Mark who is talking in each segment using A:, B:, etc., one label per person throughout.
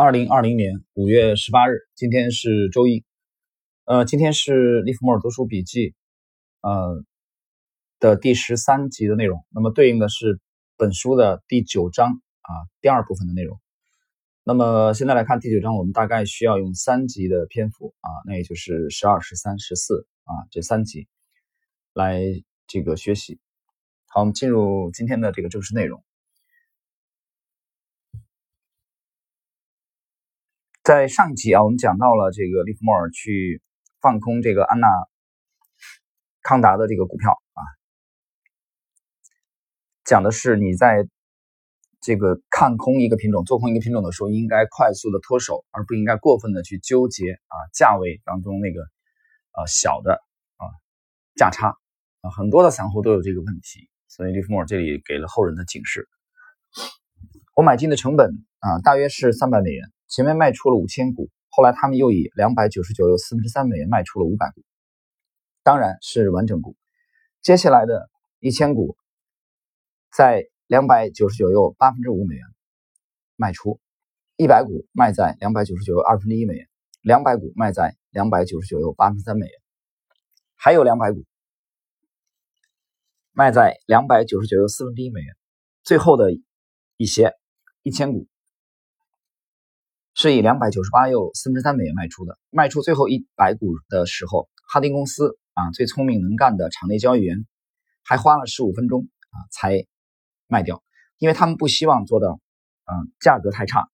A: 二零二零年五月十八日，今天是周一。呃，今天是利弗莫尔读书笔记，呃的第十三集的内容。那么对应的是本书的第九章啊第二部分的内容。那么现在来看第九章，我们大概需要用三集的篇幅啊，那也就是十二、十三、十四啊这三集来这个学习。好，我们进入今天的这个正式内容。在上一集啊，我们讲到了这个利弗莫尔去放空这个安娜康达的这个股票啊，讲的是你在这个看空一个品种、做空一个品种的时候，应该快速的脱手，而不应该过分的去纠结啊价位当中那个啊小的啊价差啊，很多的散户都有这个问题，所以利弗莫尔这里给了后人的警示。我买进的成本啊，大约是三百美元。前面卖出了五千股，后来他们又以两百九十九又四分之三美元卖出了五百股，当然是完整股。接下来的一千股，在两百九十九又八分之五美元卖出，一百股卖在两百九十九又二分之一美元，两百股卖在两百九十九又八分之三美元，还有两百股卖在两百九十九又四分之一美元，最后的一些一千股。是以两百九十八又四分之三美元卖出的。卖出最后一百股的时候，哈丁公司啊最聪明能干的场内交易员还花了十五分钟啊才卖掉，因为他们不希望做到嗯价格太差。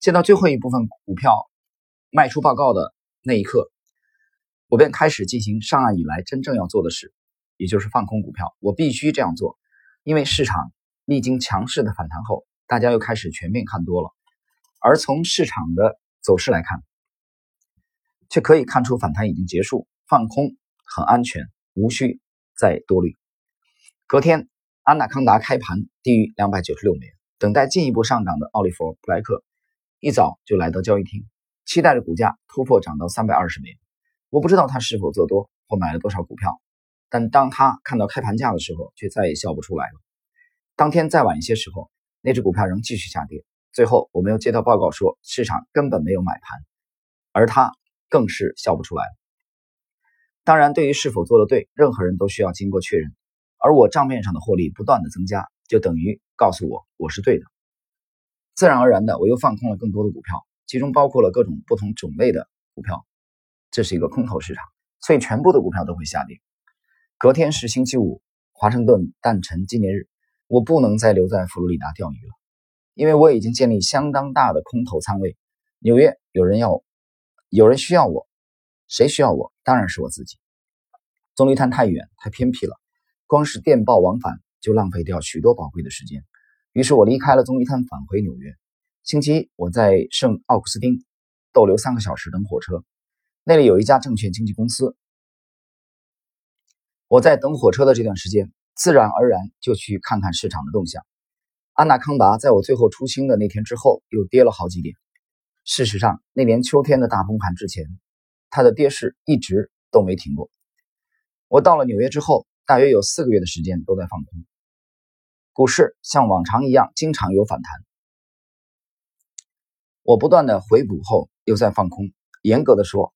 A: 见到最后一部分股票卖出报告的那一刻，我便开始进行上岸以来真正要做的事，也就是放空股票。我必须这样做，因为市场历经强势的反弹后，大家又开始全面看多了。而从市场的走势来看，却可以看出反弹已经结束，放空很安全，无需再多虑。隔天，安纳康达开盘低于两百九十六美元，等待进一步上涨的奥利弗·布莱克一早就来到交易厅，期待着股价突破涨到三百二十美元。我不知道他是否做多或买了多少股票，但当他看到开盘价的时候，却再也笑不出来了。当天再晚一些时候，那只股票仍继续下跌。最后，我们又接到报告说，市场根本没有买盘，而他更是笑不出来。当然，对于是否做的对，任何人都需要经过确认。而我账面上的获利不断的增加，就等于告诉我我是对的。自然而然的，我又放空了更多的股票，其中包括了各种不同种类的股票。这是一个空头市场，所以全部的股票都会下跌。隔天是星期五，华盛顿诞辰纪念日，我不能再留在佛罗里达钓鱼了。因为我已经建立相当大的空头仓位，纽约有人要，有人需要我，谁需要我？当然是我自己。棕榈滩太远太偏僻了，光是电报往返就浪费掉许多宝贵的时间。于是我离开了棕榈滩，返回纽约。星期一，我在圣奥克斯丁逗留三个小时等火车，那里有一家证券经纪公司。我在等火车的这段时间，自然而然就去看看市场的动向。安纳康达在我最后出清的那天之后又跌了好几点。事实上，那年秋天的大崩盘之前，它的跌势一直都没停过。我到了纽约之后，大约有四个月的时间都在放空。股市像往常一样，经常有反弹。我不断的回补后又在放空。严格的说，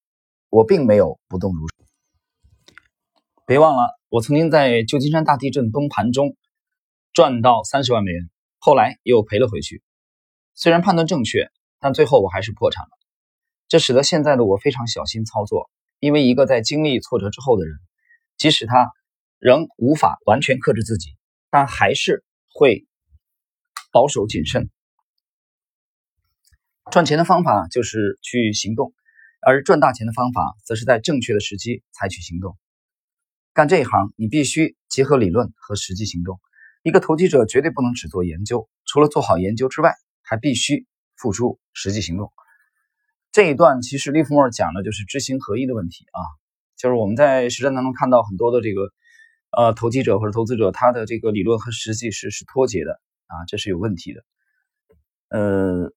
A: 我并没有不动如山。别忘了，我曾经在旧金山大地震崩盘中赚到三十万美元。后来又赔了回去，虽然判断正确，但最后我还是破产了。这使得现在的我非常小心操作，因为一个在经历挫折之后的人，即使他仍无法完全克制自己，但还是会保守谨慎。赚钱的方法就是去行动，而赚大钱的方法则是在正确的时机采取行动。干这一行，你必须结合理论和实际行动。一个投机者绝对不能只做研究，除了做好研究之外，还必须付出实际行动。这一段其实利弗莫尔讲的就是知行合一的问题啊，就是我们在实战当中看到很多的这个呃投机者或者投资者，他的这个理论和实际是是脱节的啊，这是有问题的。呃，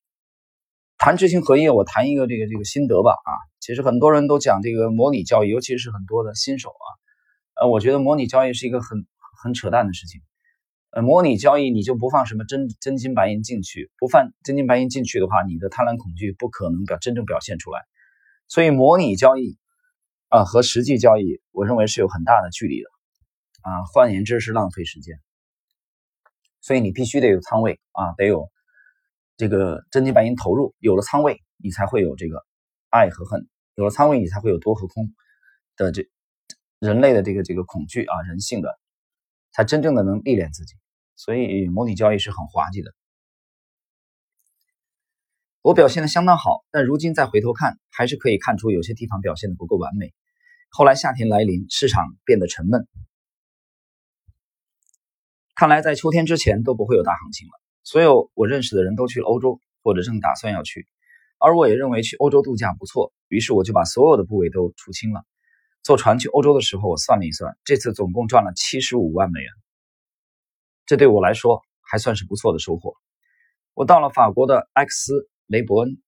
A: 谈知行合一，我谈一个这个这个心得吧啊，其实很多人都讲这个模拟交易，尤其是很多的新手啊，呃，我觉得模拟交易是一个很很扯淡的事情。呃，模拟交易你就不放什么真真金白银进去，不放真金白银进去的话，你的贪婪恐惧不可能表真正表现出来。所以模拟交易啊和实际交易，我认为是有很大的距离的啊。换言之是浪费时间。所以你必须得有仓位啊，得有这个真金白银投入，有了仓位，你才会有这个爱和恨，有了仓位，你才会有多和空的这人类的这个这个恐惧啊，人性的，才真正的能历练自己。所以模拟交易是很滑稽的。我表现的相当好，但如今再回头看，还是可以看出有些地方表现的不够完美。后来夏天来临，市场变得沉闷，看来在秋天之前都不会有大行情了。所有我认识的人都去了欧洲，或者正打算要去，而我也认为去欧洲度假不错，于是我就把所有的部位都出清了。坐船去欧洲的时候，我算了一算，这次总共赚了七十五万美元。这对我来说还算是不错的收获。我到了法国的埃克斯雷伯恩，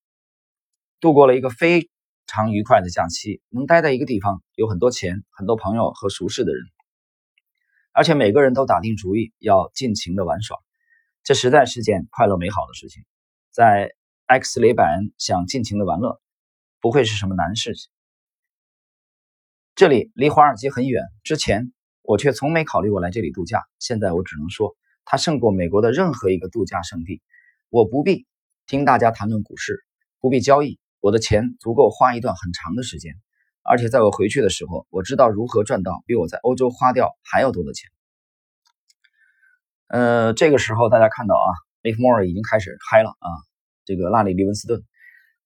A: 度过了一个非常愉快的假期。能待在一个地方，有很多钱、很多朋友和熟识的人，而且每个人都打定主意要尽情的玩耍，这实在是件快乐美好的事情。在埃克斯雷伯恩想尽情的玩乐，不会是什么难事情。这里离华尔街很远，之前。我却从没考虑过来这里度假。现在我只能说，它胜过美国的任何一个度假胜地。我不必听大家谈论股市，不必交易，我的钱足够花一段很长的时间。而且在我回去的时候，我知道如何赚到比我在欧洲花掉还要多的钱。呃，这个时候大家看到啊，利弗莫尔已经开始嗨了啊。这个拉里·利文斯顿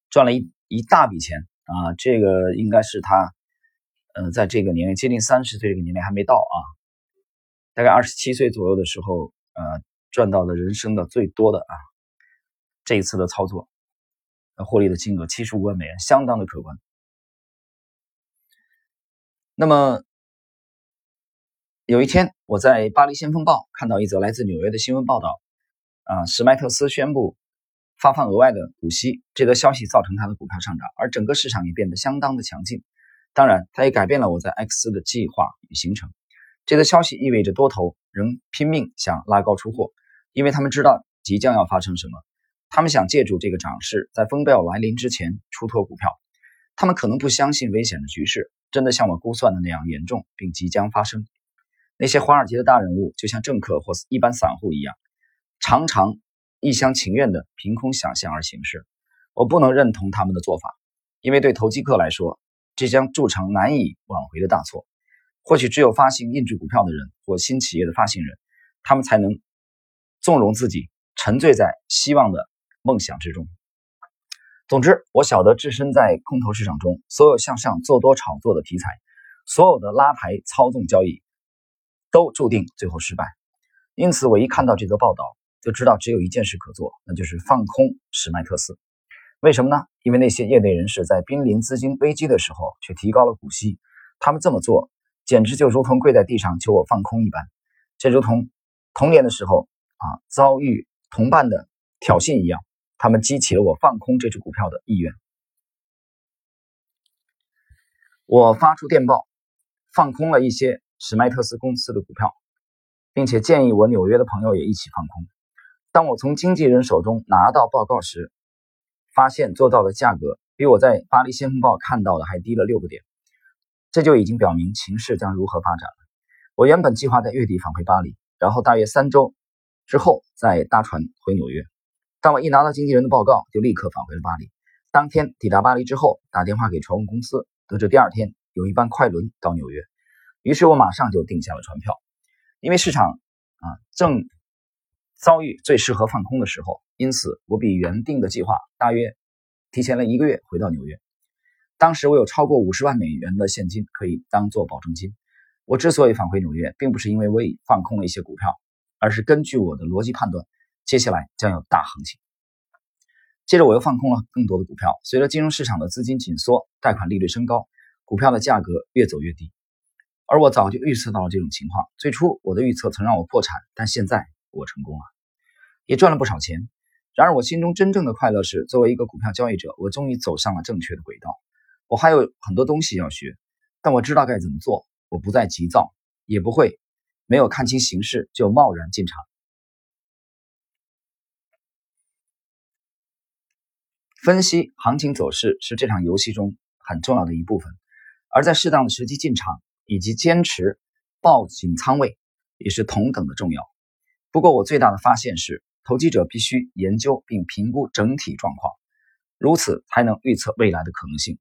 A: 赚了一一大笔钱啊，这个应该是他。嗯，在这个年龄接近三十岁这个年龄还没到啊，大概二十七岁左右的时候，呃，赚到的人生的最多的啊，这一次的操作，获利的金额七十五万美元，相当的可观。那么有一天，我在《巴黎先锋报》看到一则来自纽约的新闻报道，啊，史迈特斯宣布发放额外的股息，这则消息造成他的股票上涨，而整个市场也变得相当的强劲。当然，它也改变了我在 X 的计划与行程。这个消息意味着多头仍拼命想拉高出货，因为他们知道即将要发生什么。他们想借助这个涨势，在风暴来临之前出脱股票。他们可能不相信危险的局势真的像我估算的那样严重，并即将发生。那些华尔街的大人物就像政客或一般散户一样，常常一厢情愿地凭空想象而行事。我不能认同他们的做法，因为对投机客来说。这将铸成难以挽回的大错。或许只有发行印制股票的人或新企业的发行人，他们才能纵容自己沉醉在希望的梦想之中。总之，我晓得置身在空头市场中，所有向上做多炒作的题材，所有的拉抬操纵交易，都注定最后失败。因此，我一看到这则报道，就知道只有一件事可做，那就是放空史迈特斯。为什么呢？因为那些业内人士在濒临资金危机的时候却提高了股息，他们这么做简直就如同跪在地上求我放空一般。这如同童年的时候啊遭遇同伴的挑衅一样，他们激起了我放空这只股票的意愿。我发出电报，放空了一些史迈特斯公司的股票，并且建议我纽约的朋友也一起放空。当我从经纪人手中拿到报告时，发现做到的价格比我在巴黎先锋报看到的还低了六个点，这就已经表明情势将如何发展了。我原本计划在月底返回巴黎，然后大约三周之后再搭船回纽约。但我一拿到经纪人的报告，就立刻返回了巴黎。当天抵达巴黎之后，打电话给船务公司，得知第二天有一班快轮到纽约，于是我马上就订下了船票。因为市场啊正遭遇最适合放空的时候。因此，我比原定的计划大约提前了一个月回到纽约。当时我有超过五十万美元的现金可以当做保证金。我之所以返回纽约，并不是因为我已放空了一些股票，而是根据我的逻辑判断，接下来将有大行情。接着，我又放空了更多的股票。随着金融市场的资金紧缩，贷款利率升高，股票的价格越走越低。而我早就预测到了这种情况。最初，我的预测曾让我破产，但现在我成功了，也赚了不少钱。然而我心中真正的快乐是作为一个股票交易者我终于走上了正确的轨道。我还有很多东西要学但我知道该怎么做我不再急躁也不会没有看清形势就贸然进场。分析行情走势是这场游戏中很重要的一部分而在适当的时机进场以及坚持报警仓位也是同等的重要。不过我最大的发现是投机者必须研究并评估整体状况，如此才能预测未来的可能性。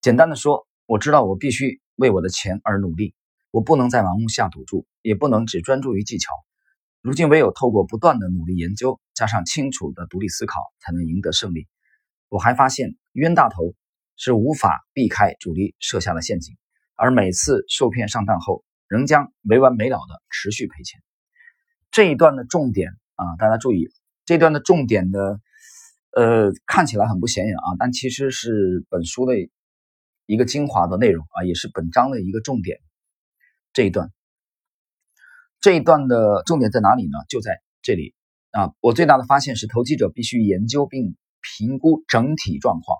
A: 简单的说，我知道我必须为我的钱而努力，我不能再盲目下赌注，也不能只专注于技巧。如今，唯有透过不断的努力研究，加上清楚的独立思考，才能赢得胜利。我还发现，冤大头是无法避开主力设下的陷阱，而每次受骗上当后，仍将没完没了的持续赔钱。这一段的重点啊，大家注意，这段的重点的，呃，看起来很不显眼啊，但其实是本书的一个精华的内容啊，也是本章的一个重点。这一段。这一段的重点在哪里呢？就在这里啊！我最大的发现是，投机者必须研究并评估整体状况，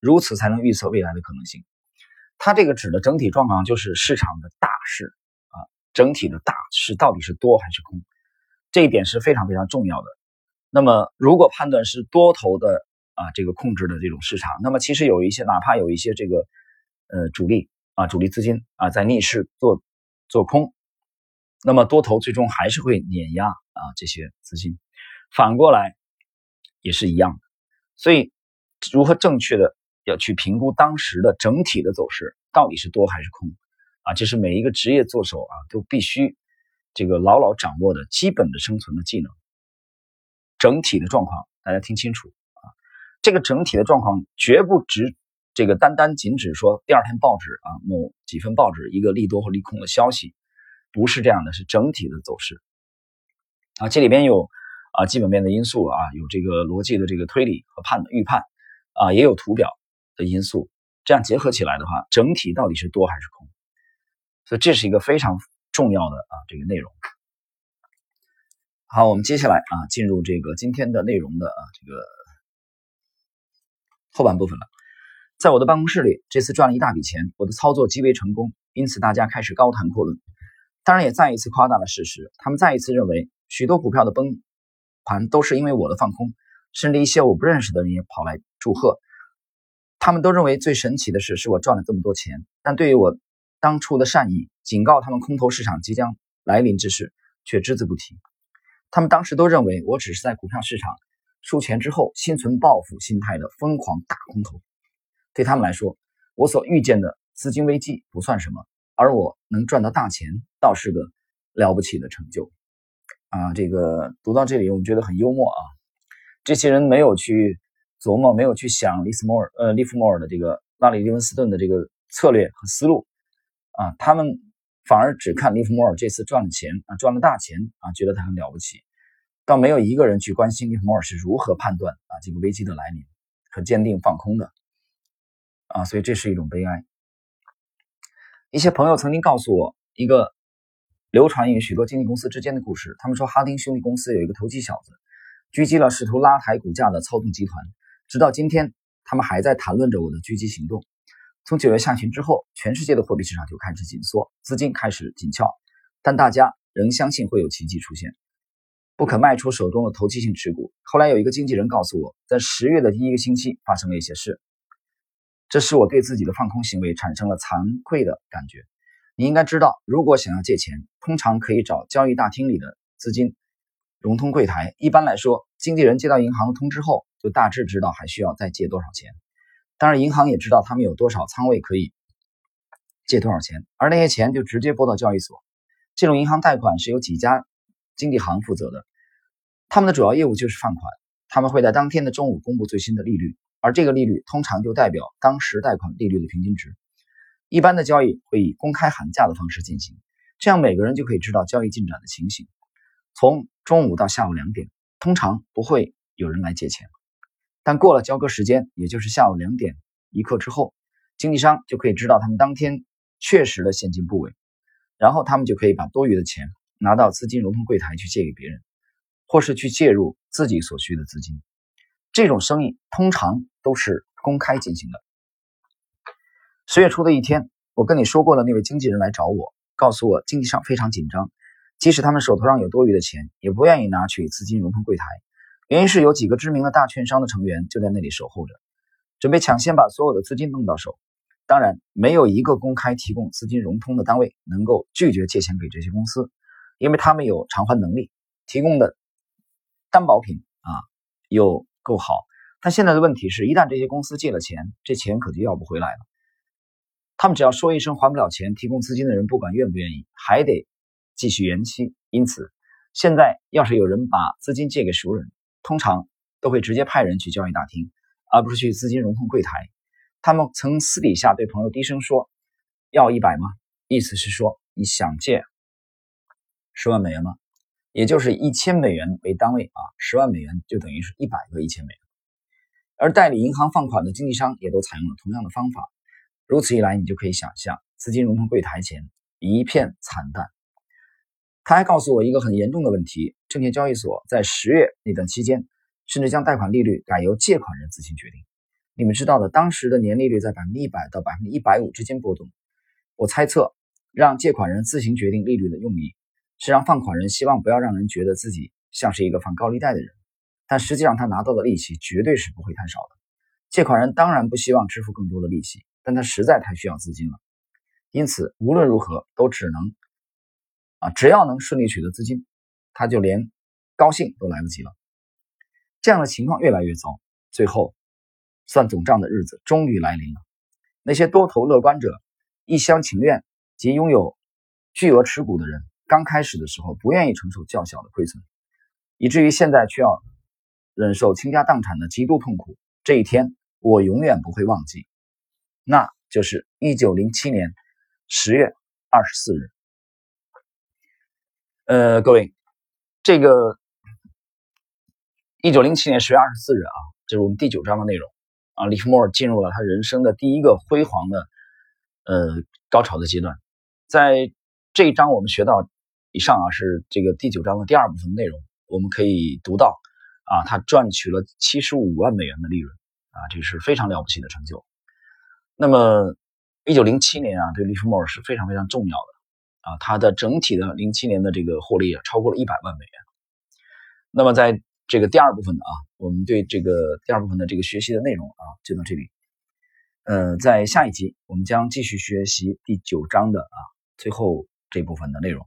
A: 如此才能预测未来的可能性。它这个指的整体状况就是市场的大势啊，整体的大势到底是多还是空？这一点是非常非常重要的。那么，如果判断是多头的啊，这个控制的这种市场，那么其实有一些，哪怕有一些这个呃主力啊，主力资金啊，在逆势做做空。那么多头最终还是会碾压啊这些资金，反过来也是一样的。所以如何正确的要去评估当时的整体的走势到底是多还是空啊？这是每一个职业做手啊都必须这个牢牢掌握的基本的生存的技能。整体的状况大家听清楚啊，这个整体的状况绝不只这个单单仅指说第二天报纸啊某几份报纸一个利多或利空的消息。不是这样的，是整体的走势啊，这里边有啊基本面的因素啊，有这个逻辑的这个推理和判预判啊，也有图表的因素，这样结合起来的话，整体到底是多还是空？所以这是一个非常重要的啊这个内容。好，我们接下来啊进入这个今天的内容的啊这个后半部分了。在我的办公室里，这次赚了一大笔钱，我的操作极为成功，因此大家开始高谈阔论。当然也再一次夸大了事实。他们再一次认为，许多股票的崩盘都是因为我的放空，甚至一些我不认识的人也跑来祝贺。他们都认为最神奇的事，是我赚了这么多钱。但对于我当初的善意，警告他们空头市场即将来临之事，却只字不提。他们当时都认为我只是在股票市场输钱之后，心存报复心态的疯狂大空头。对他们来说，我所遇见的资金危机不算什么。而我能赚到大钱，倒是个了不起的成就啊！这个读到这里，我们觉得很幽默啊。这些人没有去琢磨，没有去想利斯莫尔呃利弗莫尔的这个拉里利文斯顿的这个策略和思路啊，他们反而只看利弗莫尔这次赚了钱啊，赚了大钱啊，觉得他很了不起，倒没有一个人去关心利弗莫尔是如何判断啊这个危机的来临和坚定放空的啊，所以这是一种悲哀。一些朋友曾经告诉我一个流传于许多经纪公司之间的故事。他们说，哈丁兄弟公司有一个投机小子，狙击了试图拉抬股价的操纵集团。直到今天，他们还在谈论着我的狙击行动。从九月下旬之后，全世界的货币市场就开始紧缩，资金开始紧俏，但大家仍相信会有奇迹出现，不肯卖出手中的投机性持股。后来有一个经纪人告诉我，在十月的第一个星期发生了一些事。这使我对自己的放空行为产生了惭愧的感觉。你应该知道，如果想要借钱，通常可以找交易大厅里的资金融通柜台。一般来说，经纪人接到银行的通知后，就大致知道还需要再借多少钱。当然，银行也知道他们有多少仓位可以借多少钱，而那些钱就直接拨到交易所。这种银行贷款是由几家经纪行负责的，他们的主要业务就是放款。他们会在当天的中午公布最新的利率。而这个利率通常就代表当时贷款利率的平均值。一般的交易会以公开喊价的方式进行，这样每个人就可以知道交易进展的情形。从中午到下午两点，通常不会有人来借钱，但过了交割时间，也就是下午两点一刻之后，经纪商就可以知道他们当天确实的现金部位，然后他们就可以把多余的钱拿到资金融通柜台去借给别人，或是去介入自己所需的资金。这种生意通常都是公开进行的。十月初的一天，我跟你说过的那位经纪人来找我，告诉我经济上非常紧张，即使他们手头上有多余的钱，也不愿意拿去资金融通柜台，原因是有几个知名的大券商的成员就在那里守候着，准备抢先把所有的资金弄到手。当然，没有一个公开提供资金融通的单位能够拒绝借钱给这些公司，因为他们有偿还能力，提供的担保品啊又够好。但现在的问题是，一旦这些公司借了钱，这钱可就要不回来了。他们只要说一声还不了钱，提供资金的人不管愿不愿意，还得继续延期。因此，现在要是有人把资金借给熟人，通常都会直接派人去交易大厅，而不是去资金融通柜台。他们曾私底下对朋友低声说：“要一百吗？”意思是说你想借十万美元吗？也就是一千美元为单位啊，十万美元就等于是一百个一千美元。而代理银行放款的经纪商也都采用了同样的方法。如此一来，你就可以想象资金融通柜台前一片惨淡。他还告诉我一个很严重的问题：证券交易所，在十月那段期间，甚至将贷款利率改由借款人自行决定。你们知道的，当时的年利率在百分之一百到百分之一百五之间波动。我猜测，让借款人自行决定利率的用意，是让放款人希望不要让人觉得自己像是一个放高利贷的人。但实际上，他拿到的利息绝对是不会太少的。借款人当然不希望支付更多的利息，但他实在太需要资金了。因此，无论如何都只能啊，只要能顺利取得资金，他就连高兴都来不及了。这样的情况越来越糟，最后算总账的日子终于来临了。那些多头乐观者、一厢情愿及拥有巨额持股的人，刚开始的时候不愿意承受较小的亏损，以至于现在却要。忍受倾家荡产的极度痛苦，这一天我永远不会忘记。那就是一九零七年十月二十四日。呃，各位，这个一九零七年十月二十四日啊，这是我们第九章的内容啊。利弗莫尔进入了他人生的第一个辉煌的呃高潮的阶段。在这一章我们学到以上啊，是这个第九章的第二部分内容，我们可以读到。啊，他赚取了七十五万美元的利润，啊，这是非常了不起的成就。那么，一九零七年啊，对利弗莫尔是非常非常重要的，啊，它的整体的零七年的这个获利啊，超过了一百万美元。那么，在这个第二部分的啊，我们对这个第二部分的这个学习的内容啊，就到这里。呃，在下一集我们将继续学习第九章的啊最后这部分的内容。